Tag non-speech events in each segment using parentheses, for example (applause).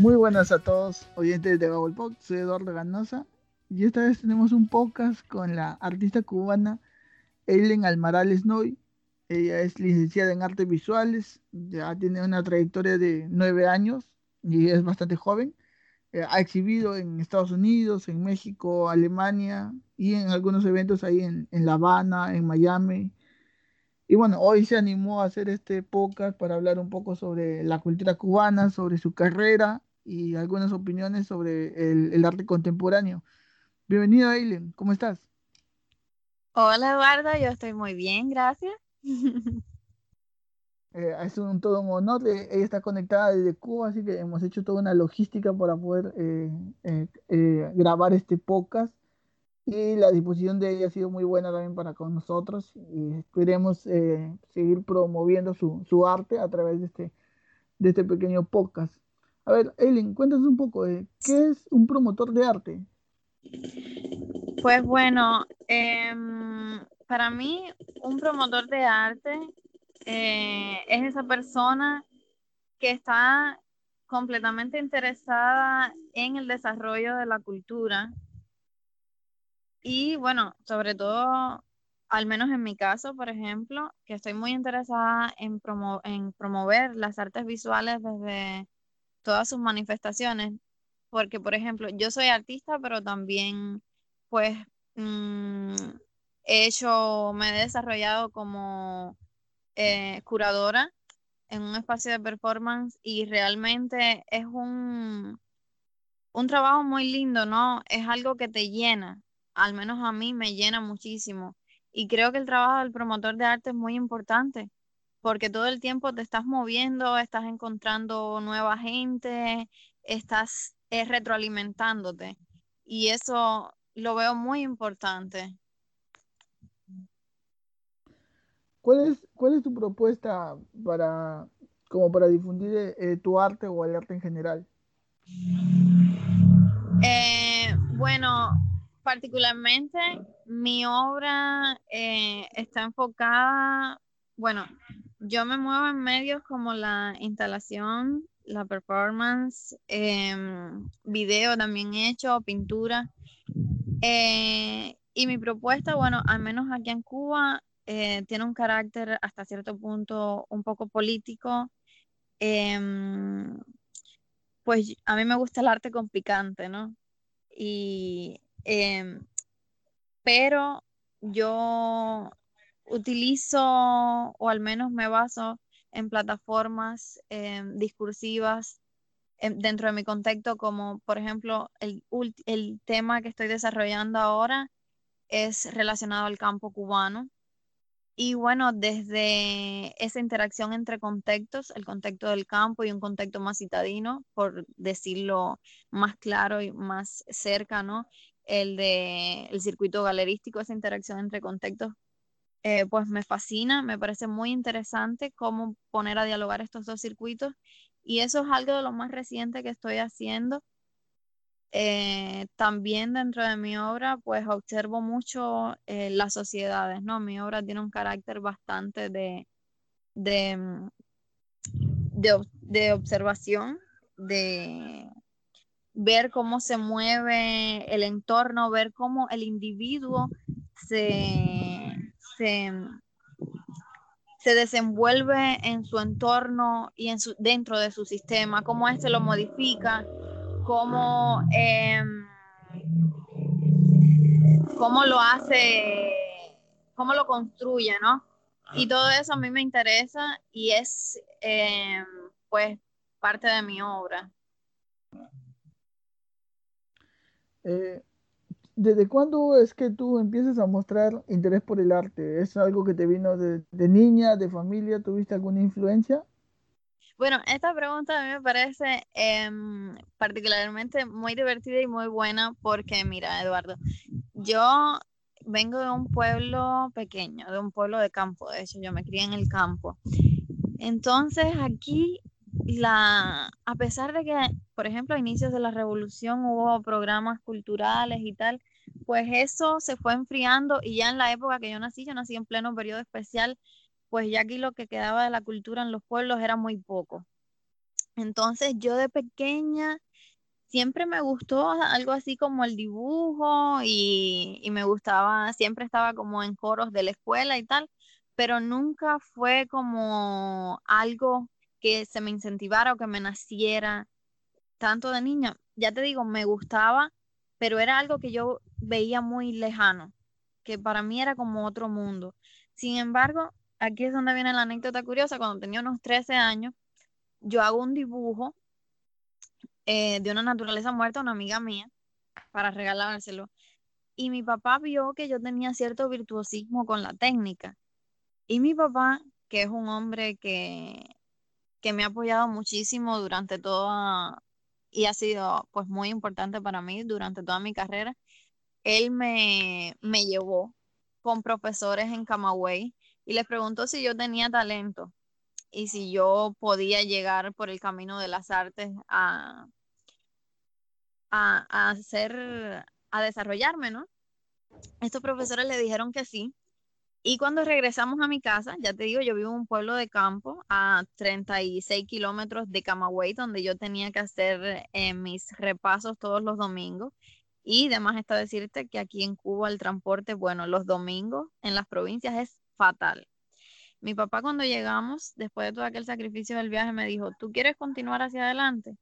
Muy buenas a todos, oyentes de Gabo Pop. Soy Eduardo Ganosa y esta vez tenemos un podcast con la artista cubana Eileen Almarales Noy. Ella es licenciada en artes visuales, ya tiene una trayectoria de nueve años y es bastante joven. Eh, ha exhibido en Estados Unidos, en México, Alemania y en algunos eventos ahí en, en La Habana, en Miami. Y bueno, hoy se animó a hacer este podcast para hablar un poco sobre la cultura cubana, sobre su carrera y algunas opiniones sobre el, el arte contemporáneo. Bienvenida, Eileen, ¿cómo estás? Hola Eduardo, yo estoy muy bien, gracias. (laughs) Eh, es un, todo un honor. eh, ella está conectada desde Cuba, así que hemos hecho toda una logística para poder eh, grabar este podcast. Y la disposición de ella ha sido muy buena también para con nosotros. Y esperemos seguir promoviendo su, su arte a través de este, de este pequeño podcast. A ver, Eileen, cuéntanos un poco, eh, ¿qué es un promotor de arte? Pues bueno, em, para mí un promotor de arte eh, es esa persona que está completamente interesada en el desarrollo de la cultura y bueno, sobre todo, al menos en mi caso, por ejemplo, que estoy muy interesada en promover las artes visuales desde todas sus manifestaciones, porque por ejemplo, yo soy artista, pero también pues mm, he hecho, me he desarrollado como eh, curadora en un espacio de performance y realmente es un, un trabajo muy lindo, ¿no? Es algo que te llena, al menos a mí me llena muchísimo. Y creo que el trabajo del promotor de arte es muy importante, porque todo el tiempo te estás moviendo, estás encontrando nueva gente, estás eh, retroalimentándote. Y eso lo veo muy importante. ¿Cuál es, cuál es tu propuesta para, como para difundir eh, eh, tu arte o el arte en general? Eh, bueno, particularmente mi obra eh, está enfocada, bueno, yo me muevo en medios como la instalación, la performance, em, video también hecho, pintura. Eh, y mi propuesta, bueno, al menos aquí en Cuba, eh, tiene un carácter hasta cierto punto un poco político. Em, pues a mí me gusta el arte con picante, ¿no? Y, em, pero yo utilizo o al menos me baso en plataformas em, discursivas em, dentro de mi contexto, como por ejemplo el, el tema que estoy desarrollando ahora es relacionado al campo cubano. Y bueno, desde esa interacción entre contextos, el contexto del campo y un contexto más citadino, por decirlo más claro y más cerca, ¿no? El de el circuito galerístico, esa interacción entre contextos, eh, pues me fascina, me parece muy interesante cómo poner a dialogar estos dos circuitos. Y eso es algo de lo más reciente que estoy haciendo. Eh, también dentro de mi obra, pues observo mucho eh, las sociedades, ¿no? Mi obra tiene un carácter bastante de, de, mm, de, ob- de observación, de ver cómo se mueve el entorno, ver cómo el individuo se, se, se desenvuelve en su entorno y en su, dentro de su sistema, cómo éste lo modifica, cómo, em, cómo lo hace, cómo lo construye, ¿no? Y todo eso a mí me interesa y es, em, pues, parte de mi obra. Eh, ¿desde cuándo es que tú empiezas a mostrar interés por el arte? ¿Es algo que te vino de, niña, de familia? ¿Tuviste alguna influencia? Bueno, esta pregunta a mí me parece em, particularmente muy divertida y muy buena porque, mira, Eduardo, yo vengo de un pueblo pequeño, de un pueblo de campo, de hecho, yo me crié en el campo. Entonces, aquí, la, a pesar de que, por ejemplo, a inicios de la revolución hubo programas culturales y tal, pues eso se fue enfriando y ya en la época que yo nací, yo nací en pleno periodo especial, pues ya aquí lo que quedaba de la cultura en los pueblos era muy poco. Entonces yo de pequeña siempre me gustó algo así como el dibujo y, y, me gustaba, siempre estaba como en coros de la escuela y tal, pero nunca fue como algo que se me incentivara o que me naciera tanto de niña. Ya te digo, me gustaba, pero era algo que yo veía muy lejano, que para mí era como otro mundo. Sin embargo, aquí es donde viene la anécdota curiosa, cuando tenía unos 13 años, yo hago un dibujo eh, de una naturaleza muerta a una amiga mía para regalárselo. Y mi papá vio que yo tenía cierto virtuosismo con la técnica. Y mi papá, que es un hombre que, que me ha apoyado muchísimo durante toda, y ha sido pues muy importante para mí durante toda mi carrera, él me, me llevó con profesores en Camagüey y les preguntó si yo tenía talento y si yo podía llegar por el camino de las artes a, a, hacer, a desarrollarme, ¿no? Estos profesores le dijeron que sí. Y cuando regresamos a mi casa, ya te digo, yo vivo en un pueblo de campo a 36 kilómetros de Camagüey, donde yo tenía que hacer eh, mis repasos todos los domingos. Y además está decirte que aquí en Cuba el transporte, bueno, los domingos en las provincias es fatal. Mi papá cuando llegamos, después de todo aquel sacrificio del viaje, me dijo, ¿tú quieres continuar hacia adelante?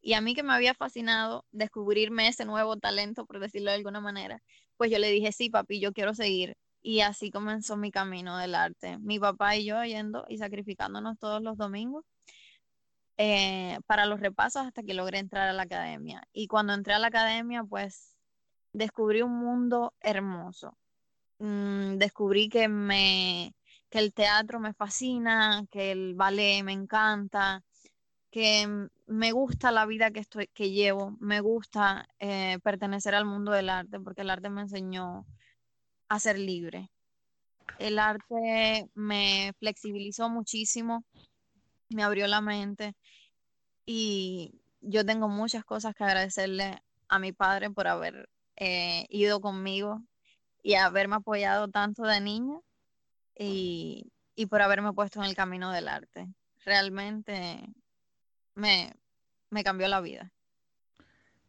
Y a mí que me había fascinado descubrirme ese nuevo talento, por decirlo de alguna manera, pues yo le dije, sí, papi, yo quiero seguir. Y así comenzó mi camino del arte. Mi papá y yo yendo y sacrificándonos todos los domingos eh, para los repasos hasta que logré entrar a la academia. Y cuando entré a la academia, pues descubrí un mundo hermoso. Mm, descubrí que me que el teatro me fascina, que el ballet me encanta, que me gusta la vida que, estoy, que llevo, me gusta eh, pertenecer al mundo del arte, porque el arte me enseñó ser libre. El arte me flexibilizó muchísimo, me abrió la mente y yo tengo muchas cosas que agradecerle a mi padre por haber eh, ido conmigo y haberme apoyado tanto de niña y, y por haberme puesto en el camino del arte. Realmente me, me cambió la vida.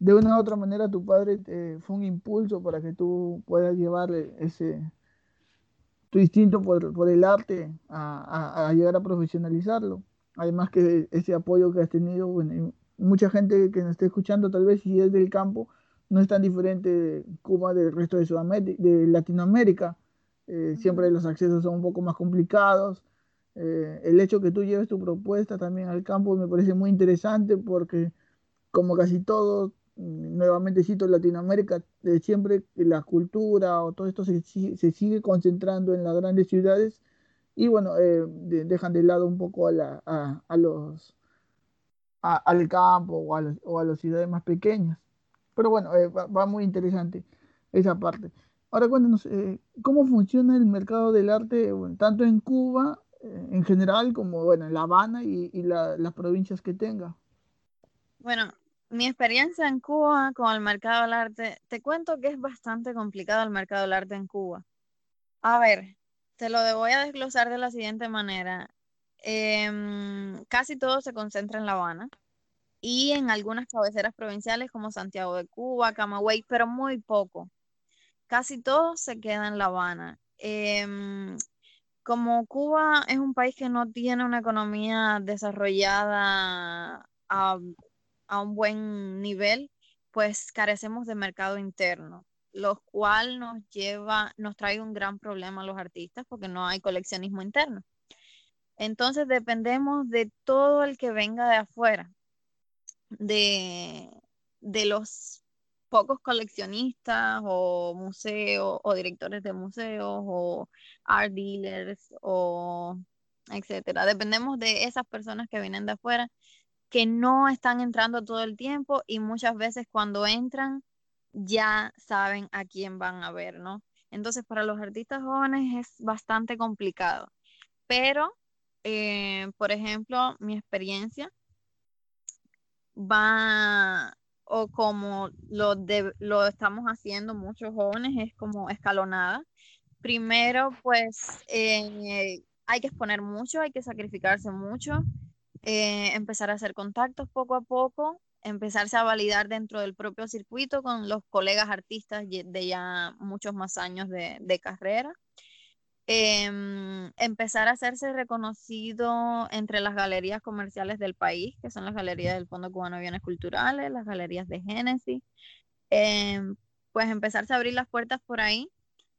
De una u otra manera, tu padre fue un impulso para que tú puedas llevar ese tu instinto por, el arte a, llegar a profesionalizarlo. Además que ese apoyo que has tenido, bueno, mucha gente que nos esté escuchando, tal vez si es del campo, no es tan diferente Cuba del resto de Sudamérica, de Latinoamérica. Eh, siempre los accesos son un poco más complicados. Eh, el hecho que tú lleves tu propuesta también al campo me parece muy interesante porque como casi todo, mm, nuevamente cito Latinoamérica, de siempre la cultura o todo esto se, se, sigue concentrando en las grandes ciudades y bueno, eh, dejan de lado un poco a, la, a, los al campo o a, o a las ciudades más pequeñas. Pero bueno, va, muy interesante esa parte. Ahora cuéntanos, ¿cómo funciona el mercado del arte tanto en Cuba en general, como bueno, en La Habana y, las provincias que tenga. Bueno, mi experiencia en Cuba con el mercado del arte, te cuento que es bastante complicado el mercado del arte en Cuba. A ver, te lo voy a desglosar de la siguiente manera. Em, casi todo se concentra en La Habana y en algunas cabeceras provinciales como Santiago de Cuba, Camagüey, pero muy poco. Casi todo se queda en La Habana. Em, como Cuba es un país que no tiene una economía desarrollada a, un buen nivel, pues carecemos de mercado interno, lo cual nos lleva, nos trae un gran problema a los artistas porque no hay coleccionismo interno. Entonces dependemos de todo el que venga de afuera, de, de los pocos coleccionistas o museos o directores de museos o art dealers o etcétera. Dependemos de esas personas que vienen de afuera que no están entrando todo el tiempo y muchas veces cuando entran ya saben a quién van a ver, ¿no? Entonces para los artistas jóvenes es bastante complicado. Pero, eh, por ejemplo, mi experiencia va o como lo, lo estamos haciendo muchos jóvenes, es como escalonada. Primero, pues eh, hay que exponer mucho, hay que sacrificarse mucho, eh, empezar a hacer contactos poco a poco, empezarse a validar dentro del propio circuito con los colegas artistas de ya muchos más años de, carrera. Em, empezar a hacerse reconocido entre las galerías comerciales del país, que son las galerías del Fondo Cubano de Bienes Culturales, las galerías de Génesis, em, pues empezarse a abrir las puertas por ahí.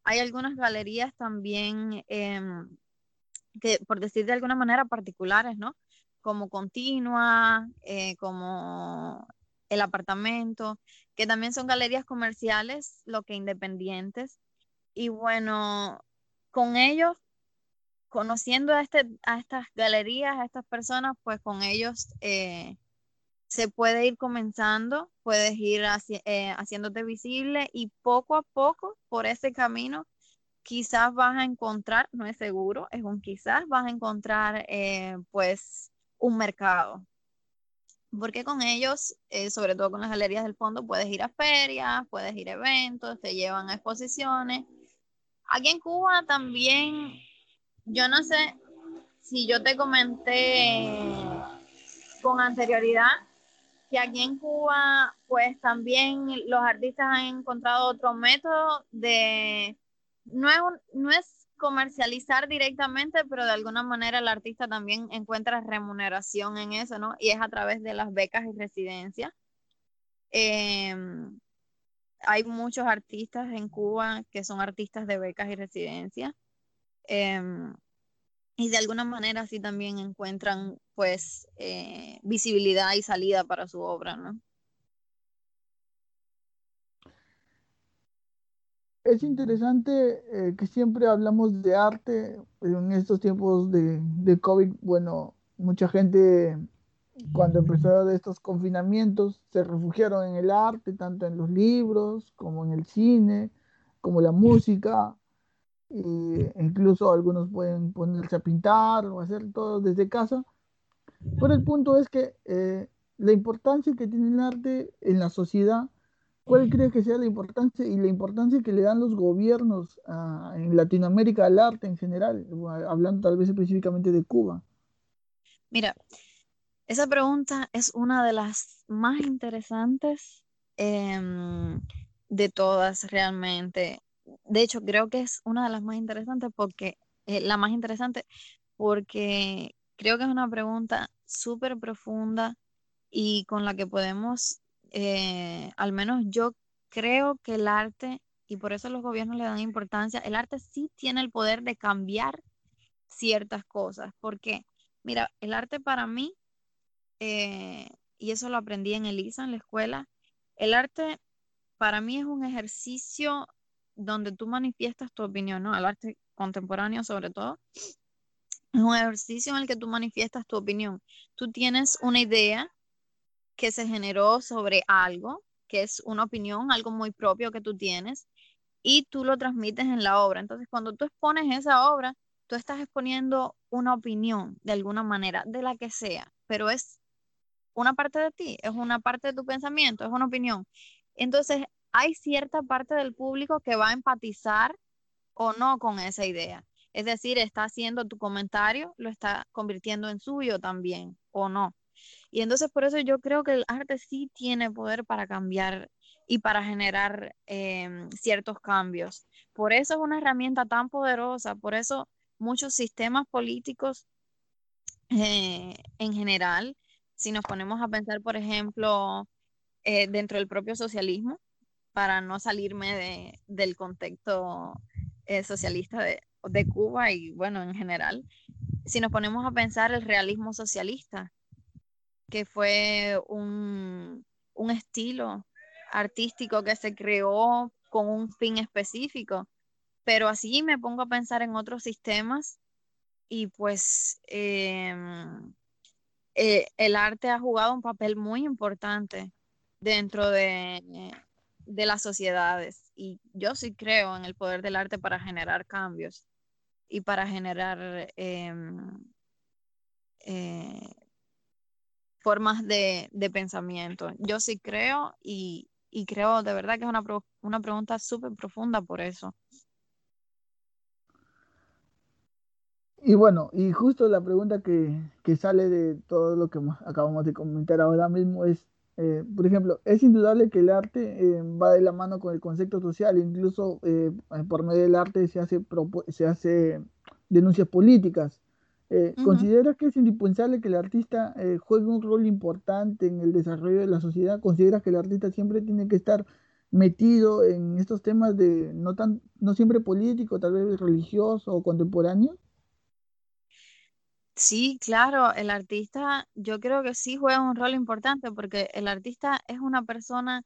Hay algunas galerías también em, que, por decir de alguna manera, particulares, ¿no? Como Continua, eh, como El Apartamento, que también son galerías comerciales, lo que independientes. Y bueno, con ellos, conociendo a, este, a estas galerías, a estas personas, pues con ellos eh, se puede ir comenzando, puedes ir eh, haciéndote visible y poco a poco por ese camino quizás vas a encontrar, no es seguro, es un quizás, vas a encontrar pues un mercado. Porque con ellos, eh, sobre todo con las galerías del fondo, puedes ir a ferias, puedes ir a eventos, te llevan a exposiciones. Aquí en Cuba también, yo no sé si yo te comenté con anterioridad que aquí en Cuba, pues también los artistas han encontrado otro método de no es, no es comercializar directamente, pero de alguna manera el artista también encuentra remuneración en eso, ¿no? Y es a través de las becas y residencias. Em, hay muchos artistas en Cuba que son artistas de becas y residencias. Em, y de alguna manera así también encuentran pues eh, visibilidad y salida para su obra, ¿no? Es interesante eh, que siempre hablamos de arte en estos tiempos de, de, COVID. Bueno, mucha gente cuando empezó estos confinamientos se refugiaron en el arte, tanto en los libros como en el cine, como la música. E incluso algunos pueden ponerse a pintar o hacer todo desde casa. Pero el punto es que eh, la importancia que tiene el arte en la sociedad ¿Cuál cree que sea la importancia y la importancia que le dan los gobiernos en Latinoamérica al arte en general, hablando tal vez específicamente de Cuba? Mira, esa pregunta es una de las más interesantes em, de todas realmente. De hecho, creo que es una de las más interesantes porque eh, la más interesante porque creo que es una pregunta súper profunda y con la que podemos eh, al menos yo creo que el arte, y por eso los gobiernos le dan importancia, el arte sí tiene el poder de cambiar ciertas cosas. porque Mira, el arte para mí, eh, y eso lo aprendí en Elisa, en la escuela, el arte para mí es un ejercicio donde tú manifiestas tu opinión, ¿no? El arte contemporáneo sobre todo. Es un ejercicio en el que tú manifiestas tu opinión. Tú tienes una idea que se generó sobre algo, que es una opinión, algo muy propio que tú tienes, y tú lo transmites en la obra. Entonces, cuando tú expones esa obra, tú estás exponiendo una opinión de alguna manera, de la que sea, pero es una parte de ti, es una parte de tu pensamiento, es una opinión. Entonces, hay cierta parte del público que va a empatizar o no con esa idea. Es decir, está haciendo tu comentario, lo está convirtiendo en suyo también, o no. Y entonces por eso yo creo que el arte sí tiene poder para cambiar y para generar em, ciertos cambios. Por eso es una herramienta tan poderosa, por eso muchos sistemas políticos eh, en general, si nos ponemos a pensar, por ejemplo, eh, dentro del propio socialismo, para no salirme del contexto eh, socialista de, de Cuba y bueno, en general, si nos ponemos a pensar el realismo socialista, que fue un, estilo artístico que se creó con un fin específico. Pero así me pongo a pensar en otros sistemas y pues em, eh, el arte ha jugado un papel muy importante dentro de, de, las sociedades y yo sí creo en el poder del arte para generar cambios y para generar em, eh, formas de, pensamiento. Yo sí creo y, creo de verdad que es una, una pregunta súper profunda por eso. Y bueno, y justo la pregunta que, que sale de todo lo que acabamos de comentar ahora mismo es, eh, por ejemplo, es indudable que el arte eh, va de la mano con el concepto social, incluso eh, por medio del arte se hace, se hace denuncias políticas. ¿Consideras que es indispensable que el artista juegue un rol importante en el desarrollo de la sociedad? ¿Consideras que el artista siempre tiene que estar metido en estos temas de no tan, no siempre político, tal vez religioso o contemporáneo? Sí, claro, el artista yo creo que sí juega un rol importante porque el artista es una persona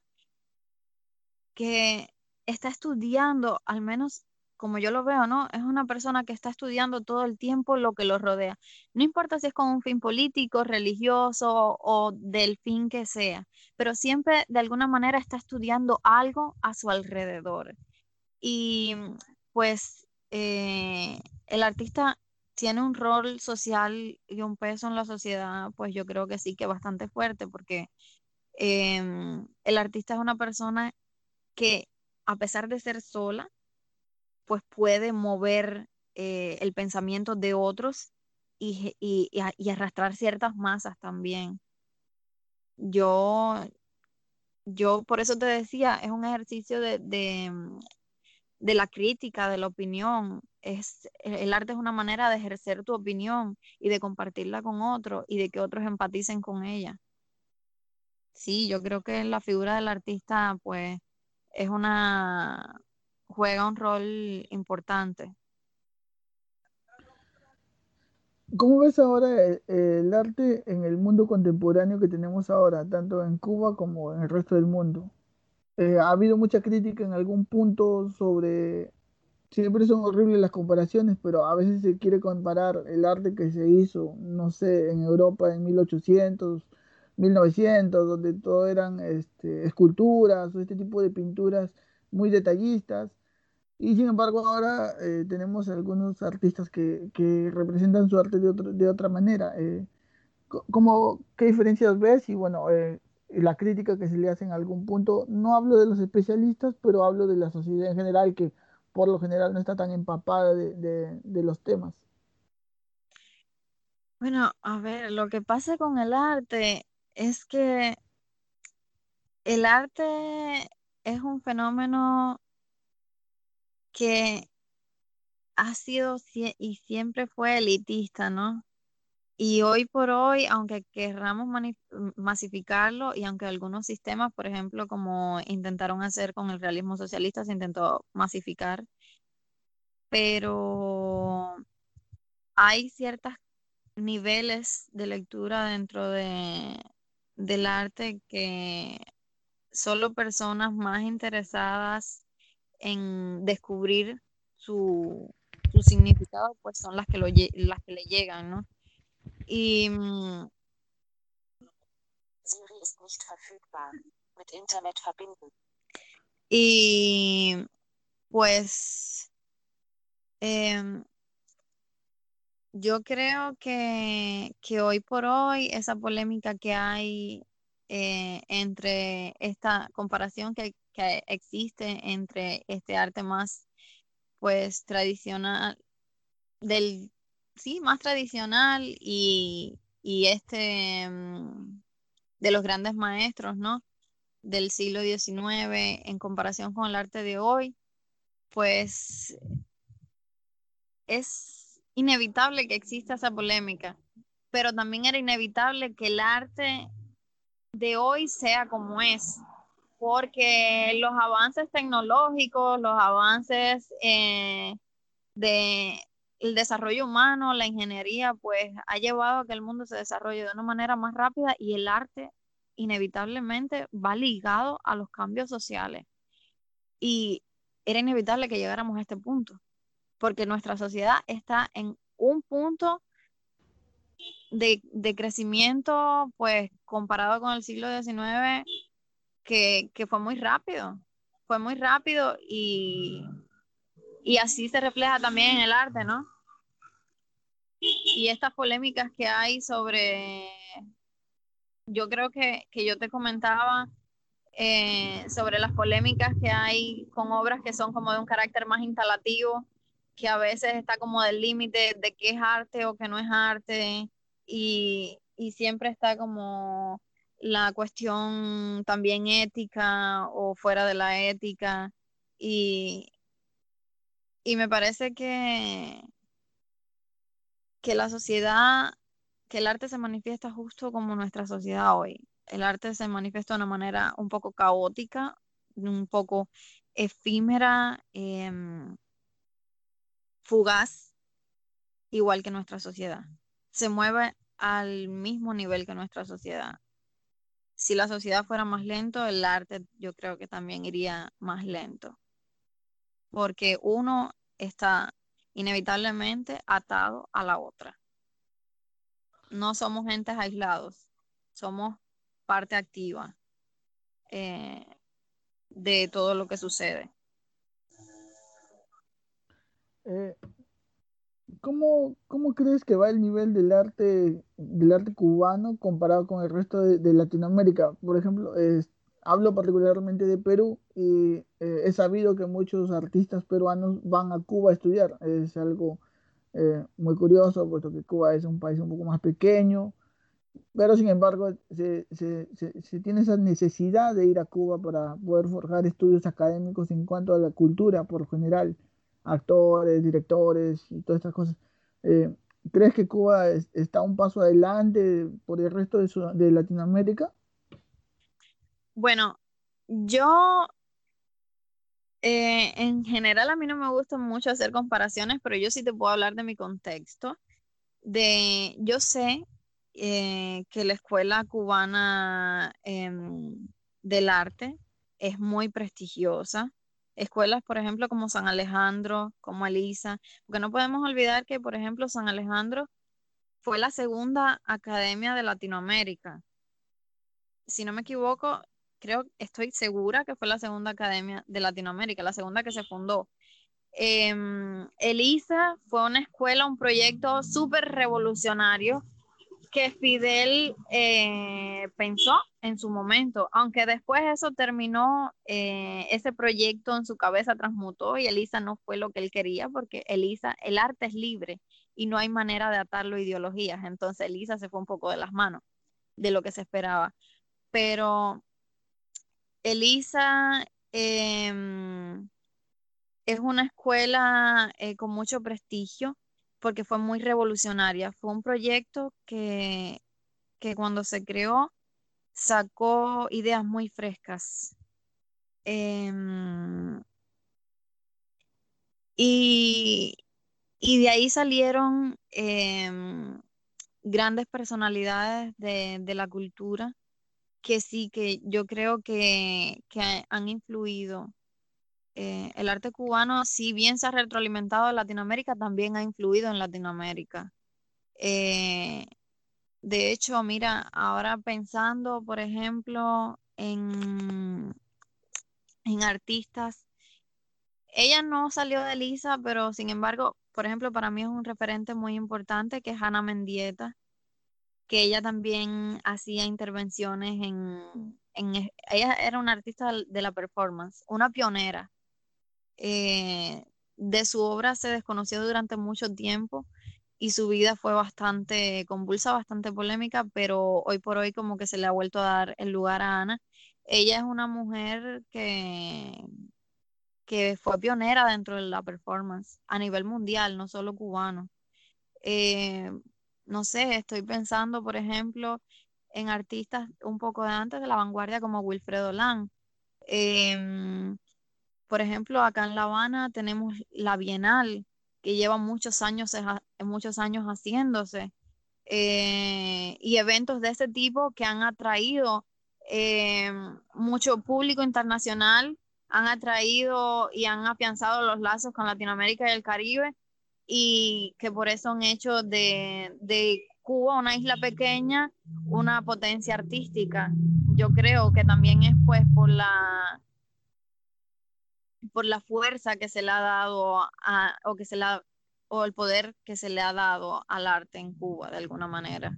que está estudiando, al menos como yo lo veo, ¿no? Es una persona que está estudiando todo el tiempo lo que lo rodea. No importa si es con un fin político, religioso o del fin que sea, pero siempre de alguna manera está estudiando algo a su alrededor. Y pues eh, el artista tiene un rol social y un peso en la sociedad, pues yo creo que sí que bastante fuerte, porque em, el artista es una persona que a pesar de ser sola, pues puede mover eh, el pensamiento de otros y, arrastrar ciertas masas también. Yo, yo por eso te decía, es un ejercicio de, de la crítica, de la opinión. Es, el arte es una manera de ejercer tu opinión y de compartirla con otros y de que otros empaticen con ella. Sí, yo creo que la figura del artista, pues, es una, juega un rol importante. ¿Cómo ves ahora el, arte en el mundo contemporáneo que tenemos ahora, tanto en Cuba como en el resto del mundo? Eh, ha habido mucha crítica en algún punto sobre, siempre son horribles las comparaciones, pero a veces se quiere comparar el arte que se hizo, no sé, en Europa en 1800, 1900, donde todo eran este, esculturas o este tipo de pinturas muy detallistas. Y sin embargo ahora eh, tenemos algunos artistas que, que, representan su arte de, otro, de otra manera. Eh, ¿cómo, ¿Qué diferencias ves? Y bueno, eh, la crítica que se le hace en algún punto, no hablo de los especialistas, pero hablo de la sociedad en general, que por lo general no está tan empapada de, los temas. Bueno, a ver, lo que pasa con el arte es que el arte es un fenómeno que ha sido y siempre fue elitista, ¿no? Y hoy por hoy, aunque querramos masificarlo y aunque algunos sistemas, por ejemplo, como intentaron hacer con el realismo socialista, se intentó masificar, pero hay ciertos niveles de lectura dentro de, del arte que solo personas más interesadas en descubrir su, su significado, pues son las que, lo, las que le llegan, ¿no? Y, mm, Y pues em, yo creo que, que, hoy por hoy esa polémica que hay eh, entre esta comparación que, que, existe entre este arte más pues tradicional del sí, más tradicional y, este mm, de los grandes maestros, ¿no? Del siglo XIX en comparación con el arte de hoy, pues es inevitable que exista esa polémica, pero también era inevitable que el arte de hoy sea como es, porque los avances tecnológicos, los avances eh, de, el desarrollo humano, la ingeniería, pues ha llevado a que el mundo se desarrolle de una manera más rápida y el arte inevitablemente va ligado a los cambios sociales. Y era inevitable que llegáramos a este punto, porque nuestra sociedad está en un punto de, de crecimiento, pues comparado con el siglo XIX, que, que fue muy rápido, fue muy rápido y y así se refleja también en el arte, ¿no? Y estas polémicas que hay sobre, yo creo que, yo te comentaba eh, sobre las polémicas que hay con obras que son como de un carácter más instalativo, que a veces está como del límite de qué es arte o qué no es arte y, y siempre está como la cuestión también ética o fuera de la ética y, y me parece que, que la sociedad, que el arte se manifiesta justo como nuestra sociedad hoy. El arte se manifiesta de una manera un poco caótica, un poco efímera, em, fugaz, igual que nuestra sociedad. Se mueve al mismo nivel que nuestra sociedad. Si la sociedad fuera más lento, el arte yo creo que también iría más lento. Porque uno está inevitablemente atado a la otra. No somos entes aislados, somos parte activa eh, de todo lo que sucede. Eh, ¿cómo, crees que va el nivel del arte, del arte cubano comparado con el resto de, Latinoamérica? Por ejemplo, hablo particularmente de Perú y eh, he sabido que muchos artistas peruanos van a Cuba a estudiar. Es algo eh, muy curioso, puesto que Cuba es un país un poco más pequeño, pero sin embargo se, se, tiene esa necesidad de ir a Cuba para poder forjar estudios académicos en cuanto a la cultura por general actores, directores y todas estas cosas. Eh, ¿Crees que Cuba está un paso adelante por el resto de, Latinoamérica? Bueno, yo eh, en general a mí no me gusta mucho hacer comparaciones, pero yo sí te puedo hablar de mi contexto. De, yo sé eh, que la escuela cubana em, del arte es muy prestigiosa escuelas, por ejemplo, como San Alejandro, como Elisa, porque no podemos olvidar que, por ejemplo, San Alejandro fue la segunda academia de Latinoamérica. Si no me equivoco, creo, estoy segura que fue la segunda academia de Latinoamérica, la segunda que se fundó. Em, Elisa fue una escuela, un proyecto súper revolucionario que Fidel eh, pensó en su momento, aunque después eso terminó, eh, ese proyecto en su cabeza transmutó y Elisa no fue lo que él quería, porque Elisa, el arte es libre y no hay manera de atarlo a ideologías, entonces Elisa se fue un poco de las manos de lo que se esperaba. Pero Elisa em, es una escuela eh, con mucho prestigio porque fue muy revolucionaria. Fue un proyecto que, que cuando se creó sacó ideas muy frescas. Em, y, de ahí salieron em, grandes personalidades de, la cultura que sí, que yo creo que, que han influido eh, el arte cubano, si bien se ha retroalimentado en Latinoamérica, también ha influido en Latinoamérica. Eh, de hecho, mira, ahora pensando, por ejemplo, en, en artistas, ella no salió de Lisa, pero sin embargo, por ejemplo, para mí es un referente muy importante que es Hannah Mendieta, que ella también hacía intervenciones en, en ella era una artista de la performance, una pionera eh, de su obra se desconoció durante mucho tiempo y su vida fue bastante convulsa, bastante polémica, pero hoy por hoy como que se le ha vuelto a dar el lugar a Ana. Ella es una mujer que, que fue pionera dentro de la performance a nivel mundial, no solo cubano. Eh, no sé, estoy pensando, por ejemplo, en artistas un poco de antes de la vanguardia como Wilfredo Lang. Em, por ejemplo, acá en La Habana tenemos la Bienal, que lleva muchos años, muchos años haciéndose, eh, y eventos de ese tipo que han atraído eh, mucho público internacional, han atraído y han afianzado los lazos con Latinoamérica y el Caribe, y que por eso han hecho de, de Cuba, una isla pequeña, una potencia artística. Yo creo que también es pues por la por la fuerza que se le ha dado a, o que se la o el poder que se le ha dado al arte en Cuba de alguna manera.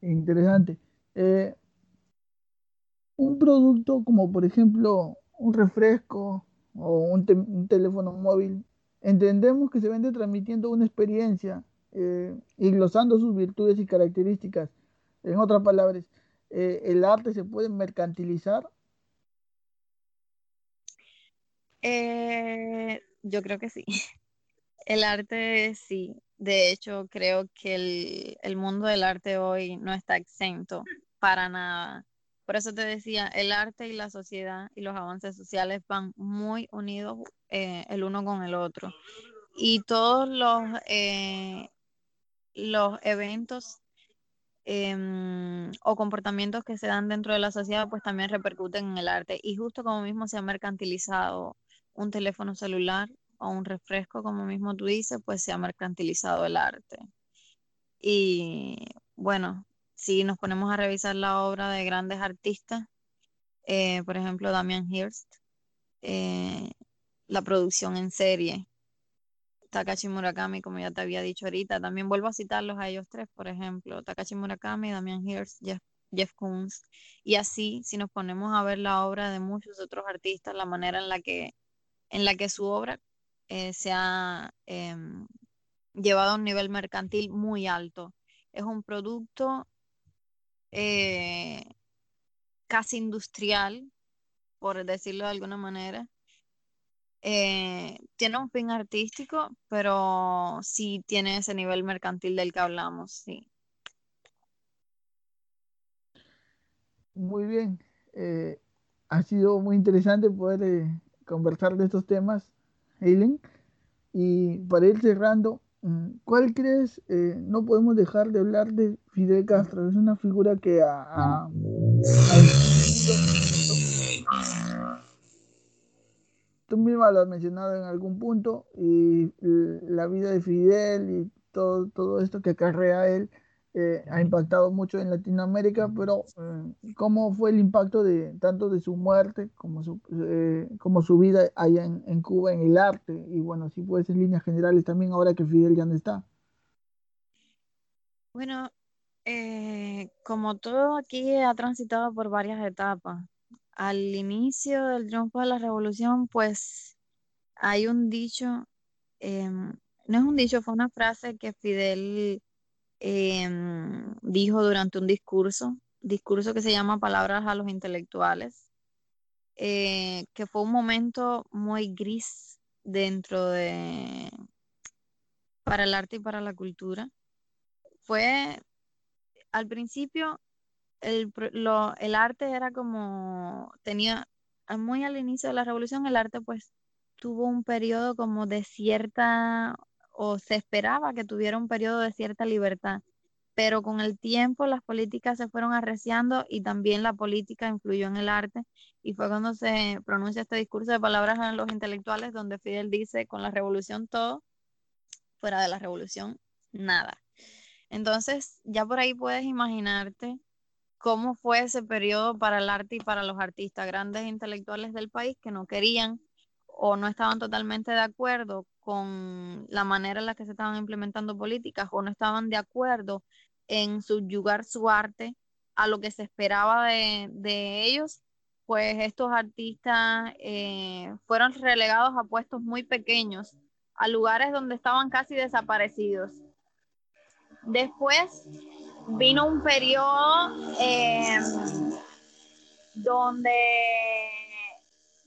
Interesante. Eh, un producto como por ejemplo un refresco o un, teléfono móvil, entendemos que se vende transmitiendo una experiencia eh, y glosando sus virtudes y características. En otras palabras, eh, ¿el arte se puede mercantilizar? Eh, yo creo que sí. (laughs) El arte sí. De hecho, creo que el, el mundo del arte hoy no está exento para nada por eso te decía, el arte y la sociedad y los avances sociales van muy unidos eh, el uno con el otro. Y todos los, eh, los eventos em, o comportamientos que se dan dentro de la sociedad, pues también repercuten en el arte. Y justo como mismo se ha mercantilizado un teléfono celular o un refresco, como mismo tú dices, pues se ha mercantilizado el arte. Y bueno, si nos ponemos a revisar la obra de grandes artistas, eh, por ejemplo, Damian Hirst, eh, la producción en serie, Takashi Murakami, como ya te había dicho ahorita, también vuelvo a citarlos a ellos tres, por ejemplo, Takashi Murakami, Damian Hirst, Jeff, Koons, y así, si nos ponemos a ver la obra de muchos otros artistas, la manera en la que, en la que su obra eh, se ha em, llevado a un nivel mercantil muy alto. Es un producto eh, casi industrial, por decirlo de alguna manera. Eh, tiene un fin artístico, pero sí tiene ese nivel mercantil del que hablamos, sí. Muy bien. Ha sido muy interesante poder conversar de estos temas, Eileen. Y para ir cerrando, Mm, ¿Cuál crees? Eh, no podemos dejar de hablar de Fidel Castro. Es una figura que ha, Tú misma lo has mencionado en algún punto y la vida de Fidel y todo, todo esto que acarrea él eh, ha impactado mucho en Latinoamérica, pero eh, ¿cómo fue el impacto de tanto de su muerte como su, eh, como su vida allá en, Cuba en el arte? Y bueno, si puedes en líneas generales también ahora que Fidel ya no está. Bueno, como todo aquí ha transitado por varias etapas. Al inicio del triunfo de la revolución, pues hay un dicho, em, no es un dicho, fue una frase que Fidel Em, dijo durante un discurso, discurso que se llama Palabras a los Intelectuales, eh, que fue un momento muy gris dentro de para el arte y para la cultura. Fue al principio el, el arte era como tenía muy al inicio de la revolución el arte pues tuvo un periodo como de cierta o se esperaba que tuviera un periodo de cierta libertad, pero con el tiempo las políticas se fueron arreciando y también la política influyó en el arte y fue cuando se pronuncia este discurso de palabras a los intelectuales donde Fidel dice con la revolución todo, fuera de la revolución nada. Entonces ya por ahí puedes imaginarte cómo fue ese periodo para el arte y para los artistas, grandes intelectuales del país que no querían o no estaban totalmente de acuerdo con la manera en la que se estaban implementando políticas o no estaban de acuerdo en subyugar su arte a lo que se esperaba de, ellos, pues estos artistas eh, fueron relegados a puestos muy pequeños, a lugares donde estaban casi desaparecidos. Después vino un periodo eh, donde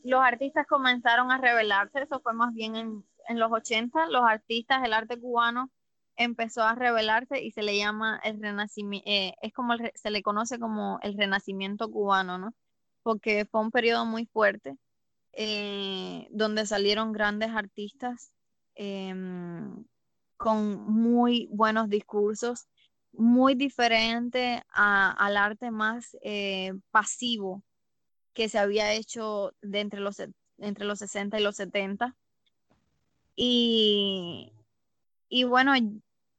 los artistas comenzaron a rebelarse, eso fue más bien en, los 80, los artistas, el arte cubano empezó a rebelarse y se le llama el renacimiento, eh, es como se le conoce como el renacimiento cubano, ¿no? Porque fue un periodo muy fuerte eh, donde salieron grandes artistas em, con muy buenos discursos, muy diferente al arte más eh, pasivo que se había hecho de entre los, entre los 60 y los 70. Y, y bueno,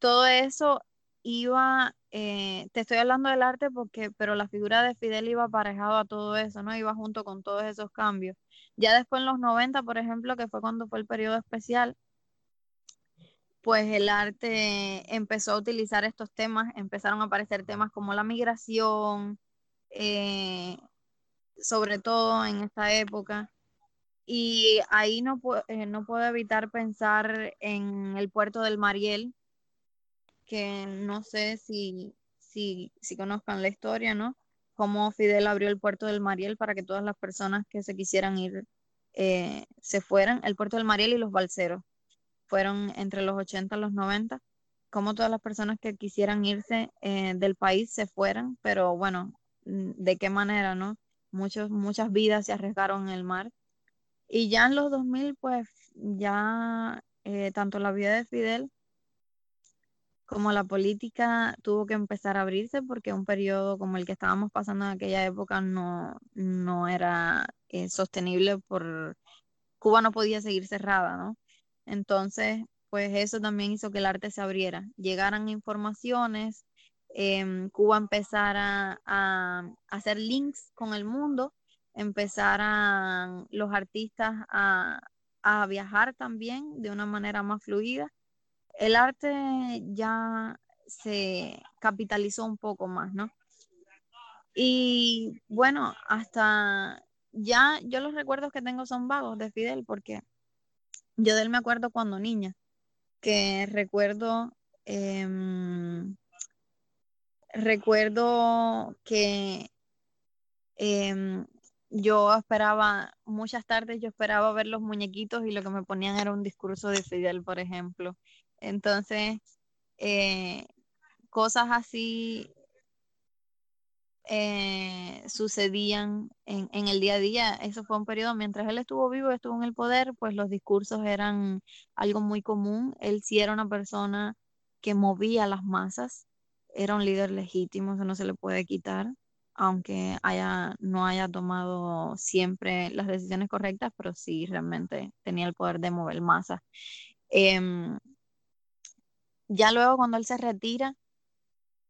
todo eso iba, eh, te estoy hablando del arte porque, pero la figura de Fidel iba aparejado a todo eso, ¿no? Iba junto con todos esos cambios. Ya después en los 90, por ejemplo, que fue cuando fue el periodo especial, pues el arte empezó a utilizar estos temas, empezaron a aparecer temas como la migración, eh, sobre todo en esta época. Y ahí no, eh, no puedo evitar pensar en el puerto del Mariel, que no sé si, si, si conozcan la historia, ¿no? Cómo Fidel abrió el puerto del Mariel para que todas las personas que se quisieran ir eh, se fueran. El puerto del Mariel y los balseros fueron entre los 80 y los 90 como todas las personas que quisieran irse eh, del país se fueran, pero bueno, mm, de qué manera, ¿no? Muchos, muchas vidas se arriesgaron en el mar. Y ya en los 2000, pues ya eh, tanto la vida de Fidel como la política tuvo que empezar a abrirse porque un periodo como el que estábamos pasando en aquella época no, no era eh, sostenible por Cuba no podía seguir cerrada, ¿no? Entonces, pues eso también hizo que el arte se abriera, llegaran informaciones, em, Cuba empezara a, hacer links con el mundo, empezaran los artistas a, a viajar también de una manera más fluida. El arte ya se capitalizó un poco más, ¿no? Y bueno, hasta ya yo los recuerdos que tengo son vagos de Fidel, porque yo de él me acuerdo cuando niña que recuerdo, em, recuerdo que em, yo esperaba, muchas tardes yo esperaba ver los muñequitos y lo que me ponían era un discurso de Fidel, por ejemplo. Entonces, eh, cosas así eh, sucedían en, el día a día. Eso fue un periodo, mientras él estuvo vivo, estuvo en el poder, pues los discursos eran algo muy común. Él sí era una persona que movía las masas, era un líder legítimo, eso no se le puede quitar, aunque haya, no haya tomado siempre las decisiones correctas, pero sí realmente tenía el poder de mover masas. Em, ya luego cuando él se retira,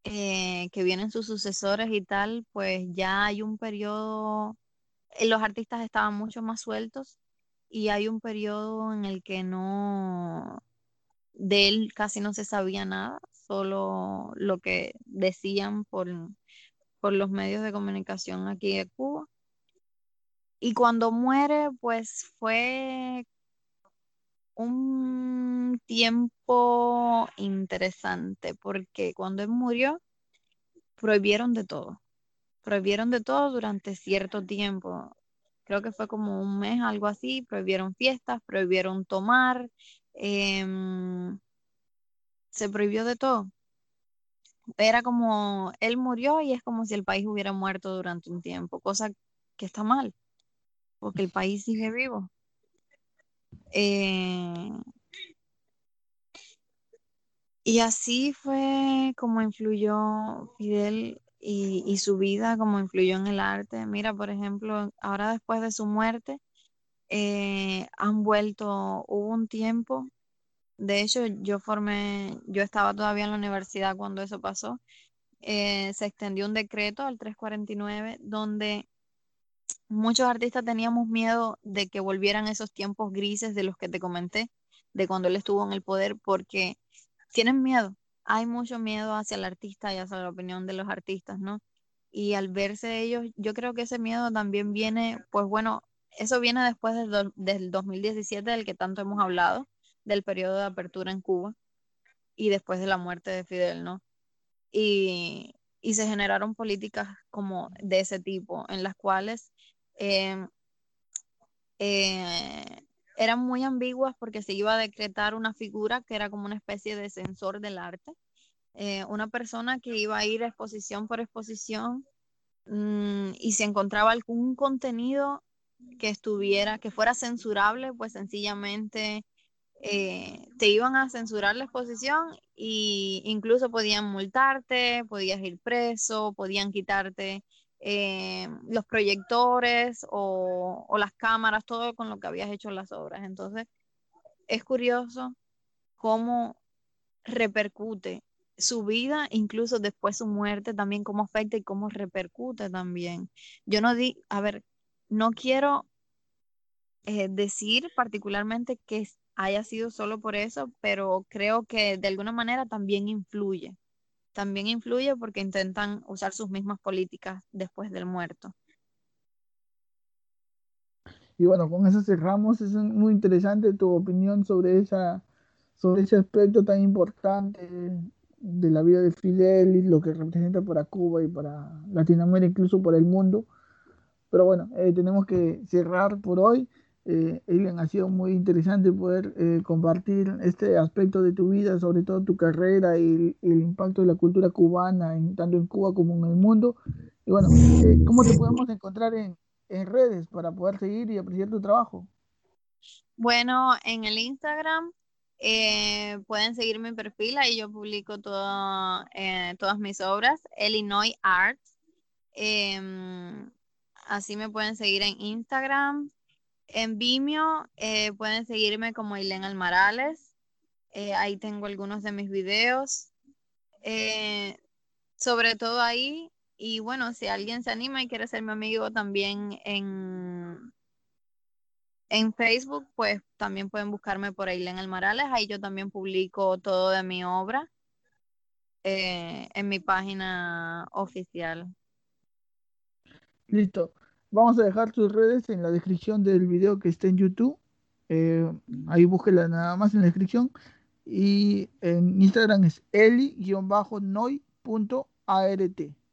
eh, que vienen sus sucesores y tal, pues ya hay un periodo, eh, los artistas estaban mucho más sueltos y hay un periodo en el que no, de él casi no se sabía nada, solo lo que decían por, por los medios de comunicación aquí de Cuba. Y cuando muere, pues fue un tiempo interesante porque cuando él murió prohibieron de todo. Prohibieron de todo durante cierto tiempo. Creo que fue como un mes, algo así. Prohibieron fiestas, prohibieron tomar. Em, se prohibió de todo. Era como, él murió y es como si el país hubiera muerto durante un tiempo, cosa que está mal, porque el país sigue vivo. Eh, y así fue como influyó Fidel y, su vida, como influyó en el arte. Mira, por ejemplo, ahora después de su muerte, eh, han vuelto, hubo un tiempo, de hecho yo formé, yo estaba todavía en la universidad cuando eso pasó, eh, se extendió un decreto al 349 donde muchos artistas teníamos miedo de que volvieran esos tiempos grises de los que te comenté, de cuando él estuvo en el poder, porque tienen miedo. Hay mucho miedo hacia el artista y hacia la opinión de los artistas, ¿no? Y al verse ellos, yo creo que ese miedo también viene, pues bueno, eso viene después del, del 2017 del que tanto hemos hablado, del periodo de apertura en Cuba y después de la muerte de Fidel, ¿no? Y, y se generaron políticas como de ese tipo, en las cuales Em, eh, eran muy ambiguas porque se iba a decretar una figura que era como una especie de censor del arte, eh, una persona que iba a ir exposición por exposición mm, y si encontraba algún contenido que estuviera, que fuera censurable, pues sencillamente eh, te iban a censurar la exposición e incluso podían multarte, podías ir preso, podían quitarte eh, los proyectores o, las cámaras, todo con lo que habías hecho en las obras. Entonces, es curioso cómo repercute su vida, incluso después su muerte, también cómo afecta y cómo repercute también. Yo no di, a ver, no quiero eh, decir particularmente que haya sido solo por eso, pero creo que de alguna manera también influye también influye porque intentan usar sus mismas políticas después del muerto. Y bueno, con eso cerramos. Es muy interesante tu opinión sobre esa, sobre ese aspecto tan importante de la vida de Fidel y lo que representa para Cuba y para Latinoamérica, incluso para el mundo. Pero bueno, eh, tenemos que cerrar por hoy. Eh, ha sido muy interesante poder eh, compartir este aspecto de tu vida, sobre todo tu carrera y el, impacto de la cultura cubana, en, tanto en Cuba como en el mundo. Y bueno, eh, ¿cómo te podemos encontrar en, redes para poder seguir y apreciar tu trabajo? Bueno, en el Instagram eh, pueden seguir mi perfil, ahí yo publico todo, todas mis obras, Illinois Art. Em, así me pueden seguir en Instagram. En Vimeo eh, pueden seguirme como Ilén Almarales. ahí tengo algunos de mis videos. sobre todo ahí. Y bueno, si alguien se anima y quiere ser mi amigo también en, en Facebook, pues también pueden buscarme por Ailén Almarales. Ahí yo también publico todo de mi obra eh, en mi página oficial. Listo. Vamos a dejar tus redes en la descripción del video que está en YouTube. Eh, ahí búsquela nada más en la descripción. Y en Instagram es eli-noi.art.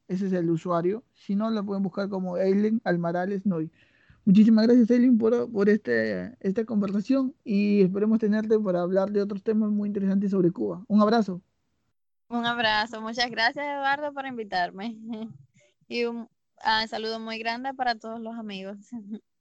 Ese es el usuario. Si no, lo pueden buscar como Eilen Almarales Noy. Muchísimas gracias, Elin, por, por este, esta conversación y esperemos tenerte para hablar de otros temas muy interesantes sobre Cuba. Un abrazo. Un abrazo. Muchas gracias, Eduardo, por invitarme. (laughs) Y un ah, saludo muy grande para todos los amigos. (laughs)